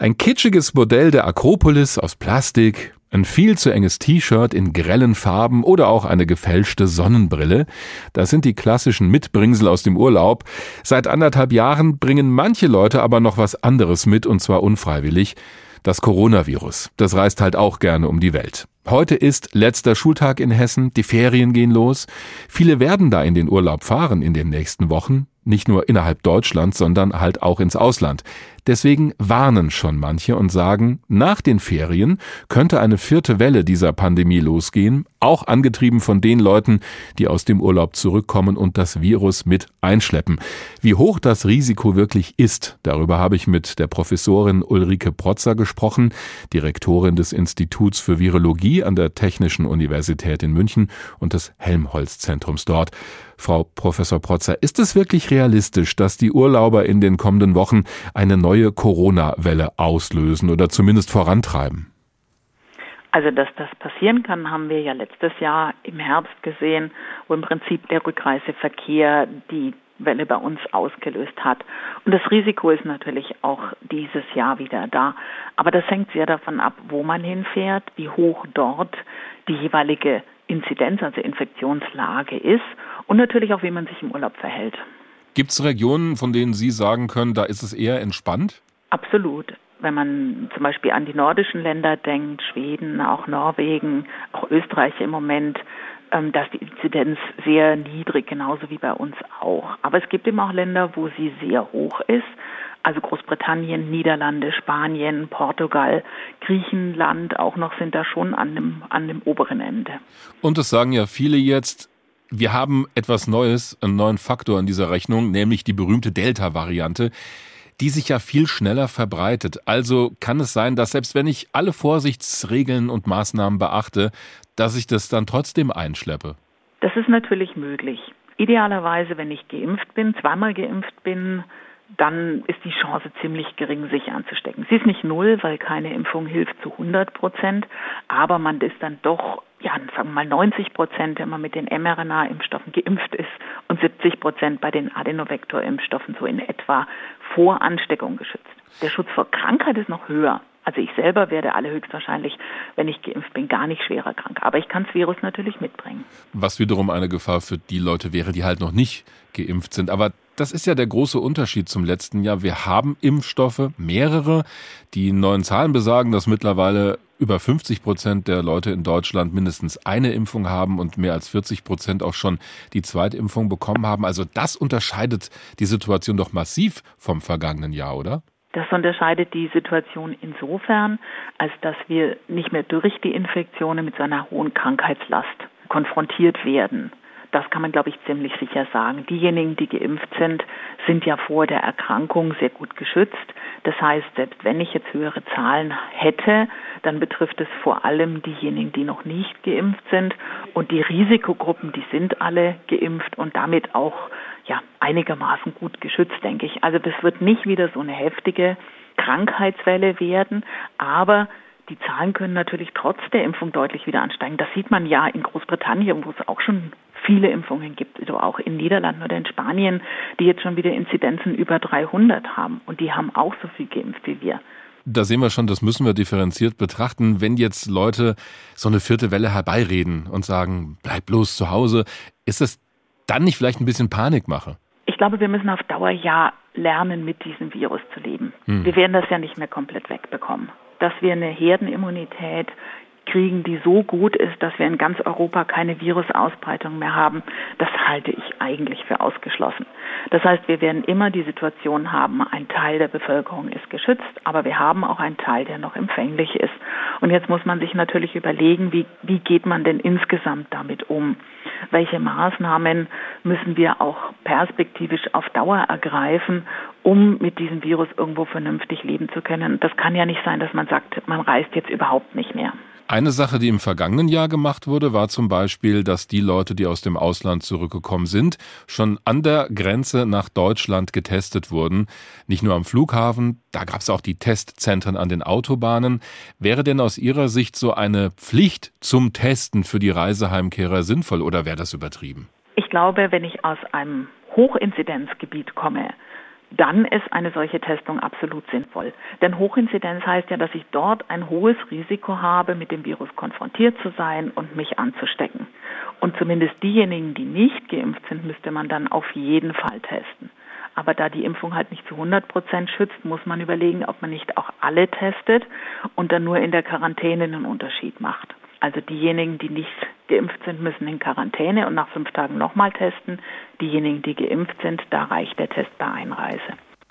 Ein kitschiges Modell der Akropolis aus Plastik, ein viel zu enges T-Shirt in grellen Farben oder auch eine gefälschte Sonnenbrille. Das sind die klassischen Mitbringsel aus dem Urlaub. Seit anderthalb Jahren bringen manche Leute aber noch was anderes mit und zwar unfreiwillig. Das Coronavirus. Das reist halt auch gerne um die Welt. Heute ist letzter Schultag in Hessen, die Ferien gehen los. Viele werden da in den Urlaub fahren in den nächsten Wochen nicht nur innerhalb Deutschlands, sondern halt auch ins Ausland. Deswegen warnen schon manche und sagen, nach den Ferien könnte eine vierte Welle dieser Pandemie losgehen, auch angetrieben von den Leuten, die aus dem Urlaub zurückkommen und das Virus mit einschleppen. Wie hoch das Risiko wirklich ist, darüber habe ich mit der Professorin Ulrike Protzer gesprochen, Direktorin des Instituts für Virologie an der Technischen Universität in München und des Helmholtz-Zentrums dort. Frau Professor Protzer, ist es wirklich realistisch, dass die Urlauber in den kommenden Wochen eine neue Corona-Welle auslösen oder zumindest vorantreiben? Also, dass das passieren kann, haben wir ja letztes Jahr im Herbst gesehen, wo im Prinzip der Rückreiseverkehr die Welle bei uns ausgelöst hat. Und das Risiko ist natürlich auch dieses Jahr wieder da. Aber das hängt sehr davon ab, wo man hinfährt, wie hoch dort die jeweilige Inzidenz, also Infektionslage ist und natürlich auch, wie man sich im Urlaub verhält. Gibt es Regionen, von denen Sie sagen können, da ist es eher entspannt? Absolut. Wenn man zum Beispiel an die nordischen Länder denkt, Schweden, auch Norwegen, auch Österreich im Moment, ähm, da ist die Inzidenz sehr niedrig, genauso wie bei uns auch. Aber es gibt eben auch Länder, wo sie sehr hoch ist. Also Großbritannien, Niederlande, Spanien, Portugal, Griechenland auch noch sind da schon an dem, an dem oberen Ende. Und es sagen ja viele jetzt, wir haben etwas Neues, einen neuen Faktor in dieser Rechnung, nämlich die berühmte Delta-Variante, die sich ja viel schneller verbreitet. Also kann es sein, dass selbst wenn ich alle Vorsichtsregeln und Maßnahmen beachte, dass ich das dann trotzdem einschleppe? Das ist natürlich möglich. Idealerweise, wenn ich geimpft bin, zweimal geimpft bin, dann ist die Chance ziemlich gering, sich anzustecken. Sie ist nicht null, weil keine Impfung hilft zu 100 Prozent, aber man ist dann doch, ja, sagen wir mal 90 Prozent, wenn man mit den mRNA-Impfstoffen geimpft ist und 70 Prozent bei den Adenovektor-Impfstoffen so in etwa vor Ansteckung geschützt. Der Schutz vor Krankheit ist noch höher. Also ich selber werde alle höchstwahrscheinlich, wenn ich geimpft bin, gar nicht schwerer krank. Aber ich kann das Virus natürlich mitbringen. Was wiederum eine Gefahr für die Leute wäre, die halt noch nicht geimpft sind. Aber das ist ja der große Unterschied zum letzten Jahr. Wir haben Impfstoffe, mehrere. Die neuen Zahlen besagen, dass mittlerweile über 50 Prozent der Leute in Deutschland mindestens eine Impfung haben und mehr als 40 Prozent auch schon die Zweitimpfung bekommen haben. Also das unterscheidet die Situation doch massiv vom vergangenen Jahr, oder? Das unterscheidet die Situation insofern, als dass wir nicht mehr durch die Infektionen mit so einer hohen Krankheitslast konfrontiert werden. Das kann man, glaube ich, ziemlich sicher sagen. Diejenigen, die geimpft sind, sind ja vor der Erkrankung sehr gut geschützt. Das heißt, selbst wenn ich jetzt höhere Zahlen hätte, dann betrifft es vor allem diejenigen, die noch nicht geimpft sind. Und die Risikogruppen, die sind alle geimpft und damit auch ja, einigermaßen gut geschützt, denke ich. Also das wird nicht wieder so eine heftige Krankheitswelle werden, aber die Zahlen können natürlich trotz der Impfung deutlich wieder ansteigen. Das sieht man ja in Großbritannien, wo es auch schon viele Impfungen gibt, also auch in Niederlanden oder in Spanien, die jetzt schon wieder Inzidenzen über 300 haben und die haben auch so viel geimpft wie wir. Da sehen wir schon, das müssen wir differenziert betrachten. Wenn jetzt Leute so eine vierte Welle herbeireden und sagen, bleib bloß zu Hause, ist das dann nicht vielleicht ein bisschen Panikmache? Ich glaube, wir müssen auf Dauer ja lernen, mit diesem Virus zu leben. Hm. Wir werden das ja nicht mehr komplett wegbekommen. Dass wir eine Herdenimmunität kriegen, die so gut ist, dass wir in ganz Europa keine Virusausbreitung mehr haben, das halte ich eigentlich für ausgeschlossen. Das heißt, wir werden immer die Situation haben, ein Teil der Bevölkerung ist geschützt, aber wir haben auch einen Teil, der noch empfänglich ist. Und jetzt muss man sich natürlich überlegen, wie, wie geht man denn insgesamt damit um? Welche Maßnahmen müssen wir auch perspektivisch auf Dauer ergreifen, um mit diesem Virus irgendwo vernünftig leben zu können? Das kann ja nicht sein, dass man sagt, man reist jetzt überhaupt nicht mehr. Eine Sache, die im vergangenen Jahr gemacht wurde, war zum Beispiel, dass die Leute, die aus dem Ausland zurückgekommen sind, schon an der Grenze nach Deutschland getestet wurden. Nicht nur am Flughafen, da gab es auch die Testzentren an den Autobahnen. Wäre denn aus Ihrer Sicht so eine Pflicht zum Testen für die Reiseheimkehrer sinnvoll oder wäre das übertrieben? Ich glaube, wenn ich aus einem Hochinzidenzgebiet komme, dann ist eine solche Testung absolut sinnvoll. Denn Hochinzidenz heißt ja, dass ich dort ein hohes Risiko habe, mit dem Virus konfrontiert zu sein und mich anzustecken. Und zumindest diejenigen, die nicht geimpft sind, müsste man dann auf jeden Fall testen. Aber da die Impfung halt nicht zu 100 Prozent schützt, muss man überlegen, ob man nicht auch alle testet und dann nur in der Quarantäne einen Unterschied macht. Also diejenigen, die nicht geimpft sind, müssen in Quarantäne und nach fünf Tagen nochmal testen. Diejenigen, die geimpft sind, da reicht der Test bei Einreise.